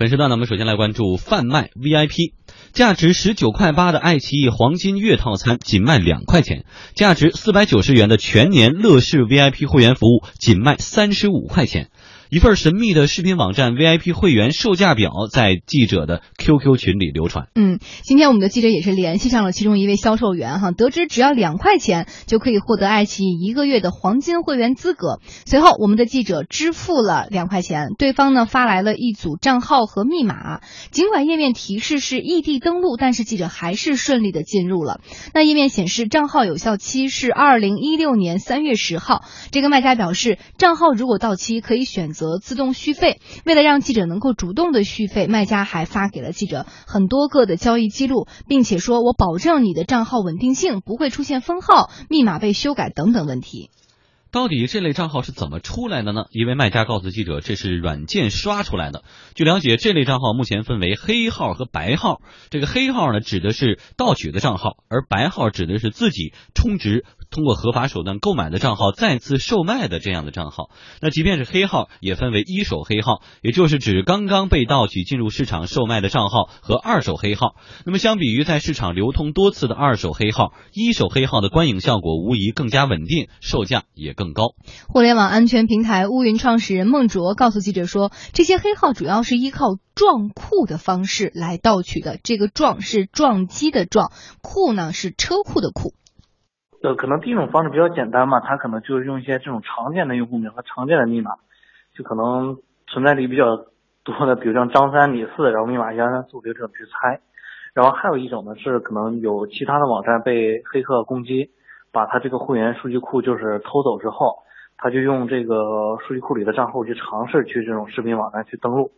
本时段呢，我们首先来关注贩卖 VIP，价值十九块八的爱奇艺黄金月套餐仅卖两块钱，价值四百九十元的全年乐视 VIP 会员服务仅卖三十五块钱。一份神秘的视频网站 VIP 会员售价表在记者的 QQ 群里流传。嗯，今天我们的记者也是联系上了其中一位销售员哈，得知只要两块钱就可以获得爱奇艺一个月的黄金会员资格。随后，我们的记者支付了两块钱，对方呢发来了一组账号和密码。尽管页面提示是异地登录，但是记者还是顺利的进入了。那页面显示账号有效期是二零一六年三月十号。这个卖家表示，账号如果到期可以选择。则自动续费。为了让记者能够主动的续费，卖家还发给了记者很多个的交易记录，并且说：“我保证你的账号稳定性，不会出现封号、密码被修改等等问题。”到底这类账号是怎么出来的呢？一位卖家告诉记者，这是软件刷出来的。据了解，这类账号目前分为黑号和白号。这个黑号呢，指的是盗取的账号，而白号指的是自己充值。通过合法手段购买的账号再次售卖的这样的账号，那即便是黑号，也分为一手黑号，也就是指刚刚被盗取进入市场售卖的账号和二手黑号。那么相比于在市场流通多次的二手黑号，一手黑号的观影效果无疑更加稳定，售价也更高。互联网安全平台乌云创始人孟卓告诉记者说，这些黑号主要是依靠撞库的方式来盗取的。这个撞是撞击的撞，库呢是车库的库。呃，可能第一种方式比较简单嘛，他可能就是用一些这种常见的用户名和常见的密码，就可能存在率比较多的，比如像张三李四，然后密码幺三四五六这种去猜。然后还有一种呢是可能有其他的网站被黑客攻击，把他这个会员数据库就是偷走之后，他就用这个数据库里的账户去尝试去这种视频网站去登录，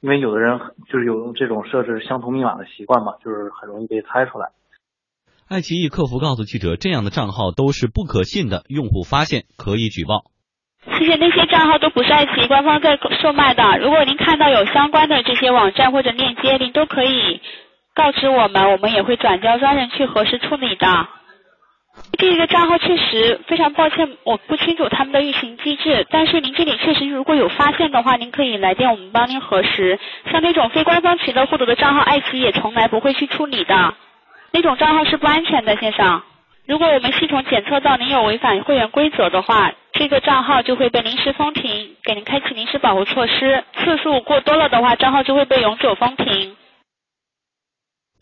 因为有的人就是有这种设置相同密码的习惯嘛，就是很容易被猜出来。爱奇艺客服告诉记者，这样的账号都是不可信的，用户发现可以举报。其实那些账号都不是爱奇艺官方在售卖的，如果您看到有相关的这些网站或者链接，您都可以告知我们，我们也会转交专人去核实处理的。这个账号确实非常抱歉，我不清楚他们的运行机制，但是您这里确实如果有发现的话，您可以来电，我们帮您核实。像那种非官方渠道获得的账号，爱奇艺也从来不会去处理的。那种账号是不安全的，先生。如果我们系统检测到您有违反会员规则的话，这个账号就会被临时封停，给您开启临时保护措施。次数过多了的话，账号就会被永久封停。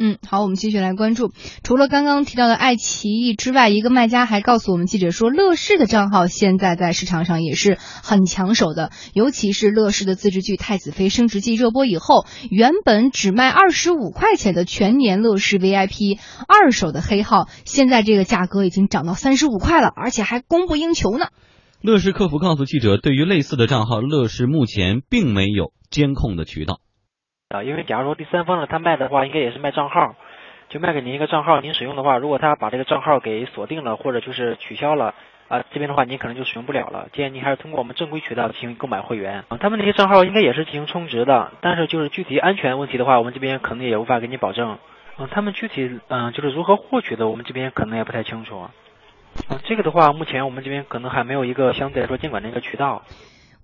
嗯，好，我们继续来关注。除了刚刚提到的爱奇艺之外，一个卖家还告诉我们记者说，乐视的账号现在在市场上也是很抢手的。尤其是乐视的自制剧《太子妃升职记》热播以后，原本只卖二十五块钱的全年乐视 VIP 二手的黑号，现在这个价格已经涨到三十五块了，而且还供不应求呢。乐视客服告诉记者，对于类似的账号，乐视目前并没有监控的渠道。啊，因为假如说第三方呢，他卖的话，应该也是卖账号，就卖给您一个账号，您使用的话，如果他把这个账号给锁定了，或者就是取消了，啊，这边的话您可能就使用不了了。建议您还是通过我们正规渠道进行购买会员。啊，他们那些账号应该也是进行充值的，但是就是具体安全问题的话，我们这边可能也无法给你保证。嗯，他们具体嗯就是如何获取的，我们这边可能也不太清楚。啊，这个的话，目前我们这边可能还没有一个相对来说监管的一个渠道。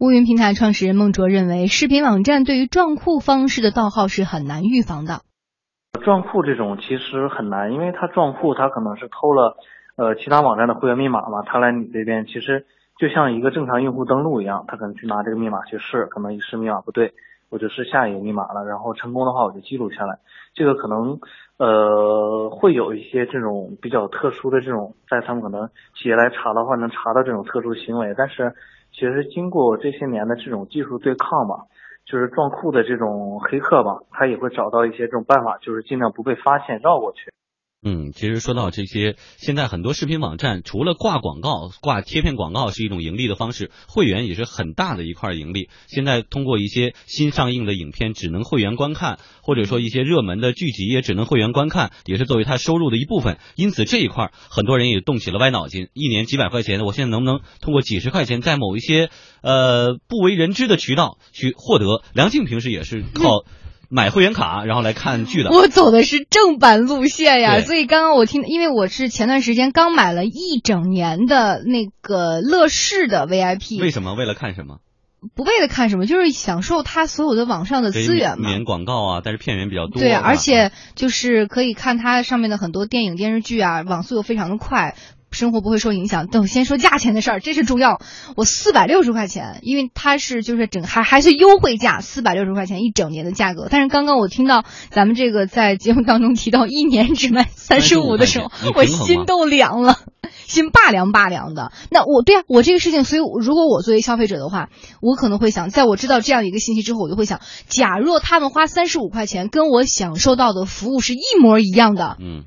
乌云平台创始人孟卓认为，视频网站对于撞库方式的盗号是很难预防的。撞库这种其实很难，因为他撞库，他可能是偷了呃其他网站的会员密码嘛，他来你这边，其实就像一个正常用户登录一样，他可能去拿这个密码去试，可能一试密码不对，我就试下一个密码了，然后成功的话我就记录下来。这个可能呃会有一些这种比较特殊的这种，在他们可能企业来查的话，能查到这种特殊行为，但是。其实经过这些年的这种技术对抗吧，就是撞库的这种黑客吧，他也会找到一些这种办法，就是尽量不被发现绕过去。嗯，其实说到这些，现在很多视频网站除了挂广告、挂贴片广告是一种盈利的方式，会员也是很大的一块盈利。现在通过一些新上映的影片只能会员观看，或者说一些热门的剧集也只能会员观看，也是作为他收入的一部分。因此这一块很多人也动起了歪脑筋，一年几百块钱，我现在能不能通过几十块钱在某一些呃不为人知的渠道去获得？梁静平时也是靠。买会员卡，然后来看剧的。我走的是正版路线呀，所以刚刚我听，因为我是前段时间刚买了一整年的那个乐视的 VIP。为什么？为了看什么？不为了看什么，就是享受它所有的网上的资源嘛。免广告啊，但是片源比较多。对，而且就是可以看它上面的很多电影电视剧啊，网速又非常的快。生活不会受影响。等先说价钱的事儿，这是重要。我四百六十块钱，因为它是就是整还还是优惠价，四百六十块钱一整年的价格。但是刚刚我听到咱们这个在节目当中提到一年只卖三十五的时候我心都凉了，心拔凉拔凉的。那我对啊，我这个事情，所以如果我作为消费者的话，我可能会想，在我知道这样一个信息之后，我就会想，假若他们花三十五块钱跟我享受到的服务是一模一样的，嗯，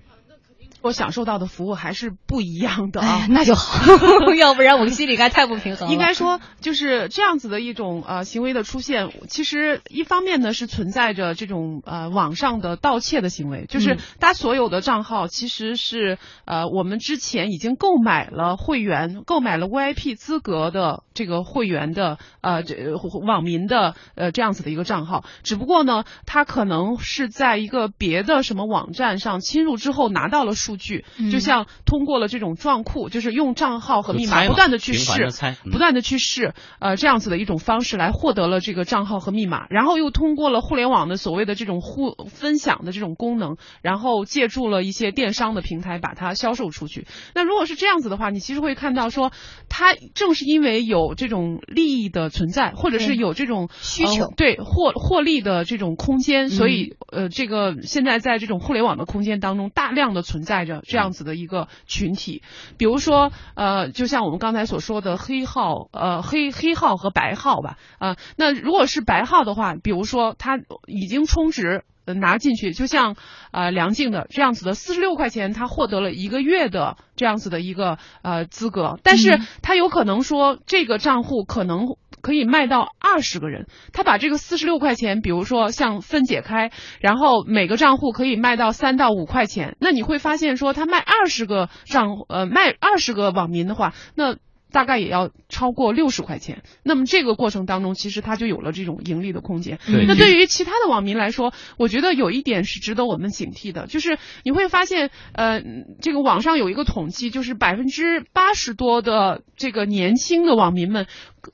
我享受到的服务还是不一样的哎啊，。那就好，要不然我心里该太不平衡了。应该说，就是这样子的一种呃行为的出现，其实一方面呢是存在着这种呃网上的盗窃的行为，就是嗯他所有的账号其实是呃我们之前已经购买了会员，购买了 VIP 资格的这个会员的呃这呃网民的呃这样子的一个账号，只不过呢，他可能是在一个别的什么网站上侵入之后拿到了数据，嗯。就像通过了这种撞库，就是用账号和密码不断的去试嗯，不断的去试，呃，这样子的一种方式来获得了这个账号和密码，然后又通过了互联网的所谓的这种互分享的这种功能，然后借助了一些电商的平台把它销售出去。那如果是这样子的话，你其实会看到说，它正是因为有这种利益的存在，或者是有这种需求呃对获获利的这种空间，所以嗯呃，这个现在在这种互联网的空间当中，大量的存在着这样子的一个群体，比如说呃，就像我们刚才所说的黑号，呃，黑黑号和白号吧，啊、那如果是白号的话，比如说他已经充值。呃拿进去，就像呃梁静的这样子的四十六块钱，他获得了一个月的这样子的一个呃资格，但是嗯他有可能说这个账户可能可以卖到二十个人，他把这个四十六块钱，比如说像分解开，然后每个账户可以卖到三到五块钱，那你会发现说他卖二十个账，呃，卖二十个网民的话，那。大概也要超过六十块钱，那么这个过程当中，其实它就有了这种盈利的空间。对那对于其他的网民来说，我觉得有一点是值得我们警惕的，就是你会发现，呃，这个网上有一个统计，就是百分之八十多的这个年轻的网民们，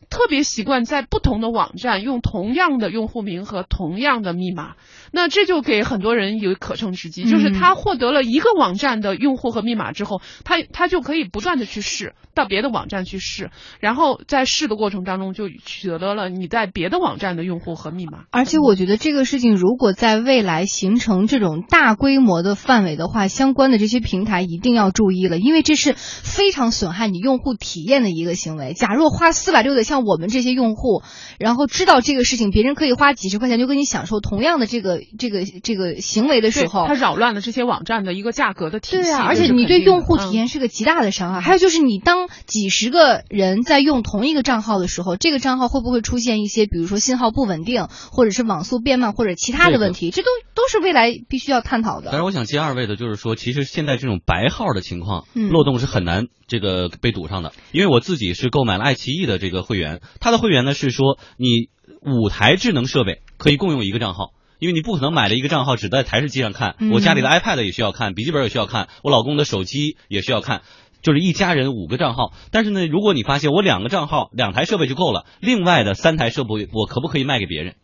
特别习惯在不同的网站用同样的用户名和同样的密码，那这就给很多人有可乘之机，就是嗯他获得了一个网站的用户和密码之后，他他就可以不断的去试，到别的网站去试，然后在试的过程当中就取得了你在别的网站的用户和密码。而且我觉得这个事情如果在未来形成这种大规模的范围的话，相关的这些平台一定要注意了，因为这是非常损害你用户体验的一个行为。假若花四百六的像我们这些用户，然后知道这个事情，别人可以花几十块钱就跟你享受同样的这个这个这个行为的时，候它，扰乱了这些网站的一个价格的体系。对啊，而且你对用户体嗯验是个极大的伤害。还有就是，你当几十个人在用同一个账号的时候，这个账号会不会出现一些，比如说信号不稳定，或者是网速变慢，或者其他的问题？这都都是未来必须要探讨的。但是我想接二位的，就是说，其实现在这种白号的情况，嗯漏洞是很难这个被堵上的。因为我自己是购买了爱奇艺的这个会员，它的会员呢是说，你五台智能设备可以共用一个账号。因为你不可能买了一个账号只在台式机上看，嗯我家里的 iPad 也需要看，笔记本也需要看，我老公的手机也需要看，就是一家人五个账号。但是呢，如果你发现我两个账号两台设备就够了，另外的三台设备我可不可以卖给别人？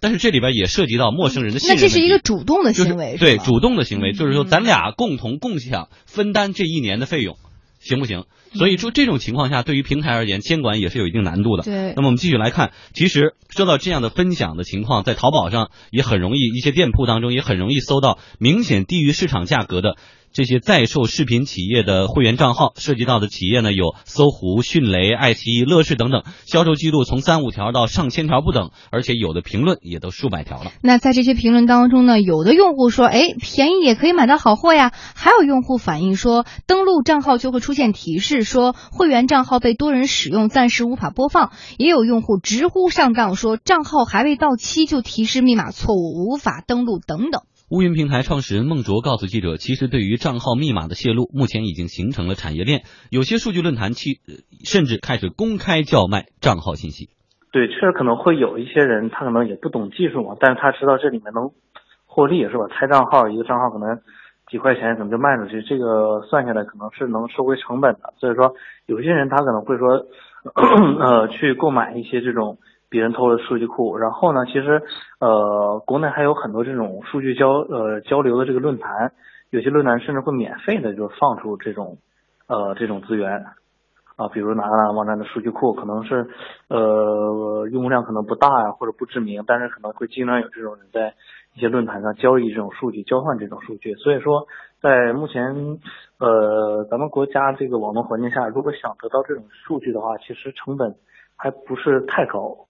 但是这里边也涉及到陌生人的信任。那这是一个主动的行为，是对主动的行为，就是说嗯咱俩共同共享分担这一年的费用，行不行？所以说这种情况下，对于平台而言，监管也是有一定难度的。对那么我们继续来看，其实说到这样的分享的情况，在淘宝上也很容易，一些店铺当中也很容易搜到明显低于市场价格的这些在售视频企业的会员账号，涉及到的企业呢有搜狐、迅雷、爱奇艺、乐视等等，销售记录从三五条到上千条不等，而且有的评论也都数百条了。那在这些评论当中呢，有的用户说，哎，便宜也可以买到好货呀。还有用户反映说，登录账号就会出现提示说会员账号被多人使用，暂时无法播放。也有用户直呼上当，说账号还未到期就提示密码错误，无法登录等等。乌云平台创始人孟卓告诉记者，其实对于账号密码的泄露，目前已经形成了产业链，有些数据论坛其呃甚至开始公开叫卖账号信息。对，确实可能会有一些人，他可能也不懂技术嘛，但是他知道这里面能获利，是吧？开账号一个账号可能几块钱可能就卖出去，这个算下来可能是能收回成本的。所以说，有些人他可能会说，呃去购买一些这种别人偷的数据库。然后呢，其实呃国内还有很多这种数据交呃交流的这个论坛，有些论坛甚至会免费的就放出这种呃这种资源。啊，比如哪个哪网站的数据库可能是，呃，用户量可能不大呀，或者不知名，但是可能会经常有这种人在一些论坛上交易这种数据，交换这种数据。所以说，在目前，呃，咱们国家这个网络环境下，如果想得到这种数据的话，其实成本还不是太高。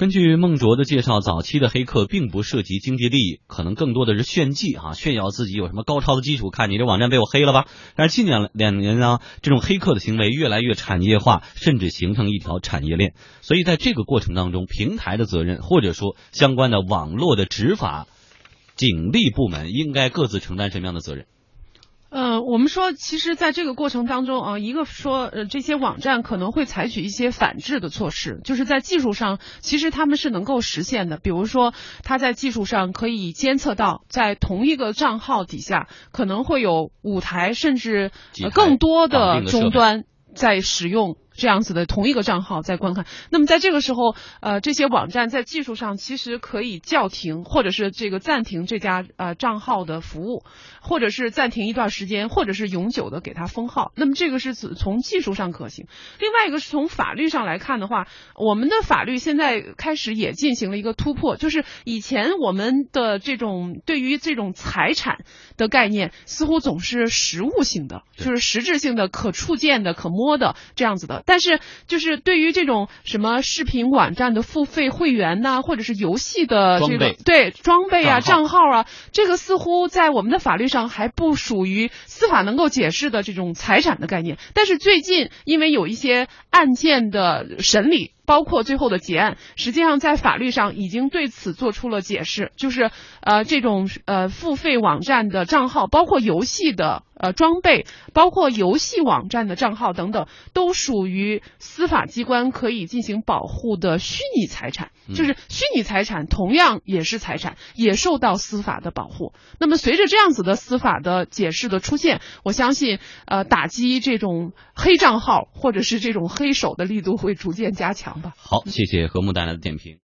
根据孟卓的介绍，早期的黑客并不涉及经济利益，可能更多的是炫技啊，炫耀自己有什么高超的技术。看你这网站被我黑了吧？但是近两两年呢，这种黑客的行为越来越产业化，甚至形成一条产业链。所以在这个过程当中，平台的责任或者说相关的网络的执法警力部门应该各自承担什么样的责任？呃，我们说，其实，在这个过程当中啊，一个说，呃，这些网站可能会采取一些反制的措施，就是在技术上，其实他们是能够实现的。比如说，他在技术上可以监测到，在同一个账号底下，可能会有五台甚至更多的终端在使用。这样子的同一个账号在观看，那么在这个时候，呃，这些网站在技术上其实可以叫停，或者是这个暂停这家呃账号的服务，或者是暂停一段时间，或者是永久的给它封号。那么这个是从技术上可行。另外一个是从法律上来看的话，我们的法律现在开始也进行了一个突破，就是以前我们的这种对于这种财产的概念，似乎总是实物性的，就是实质性的、可触见的、可摸的这样子的。但是，就是对于这种什么视频网站的付费会员呐，或者是游戏的这个对装备啊、账号啊，这个似乎在我们的法律上还不属于司法能够解释的这种财产的概念。但是最近，因为有一些案件的审理。包括最后的结案，实际上在法律上已经对此做出了解释，就是呃这种呃付费网站的账号，包括游戏的呃装备，包括游戏网站的账号等等，都属于司法机关可以进行保护的虚拟财产，就是虚拟财产同样也是财产，也受到司法的保护。那么随着这样子的司法的解释的出现，我相信呃打击这种黑账号或者是这种黑手的力度会逐渐加强吧。好，谢谢何木带来的点评。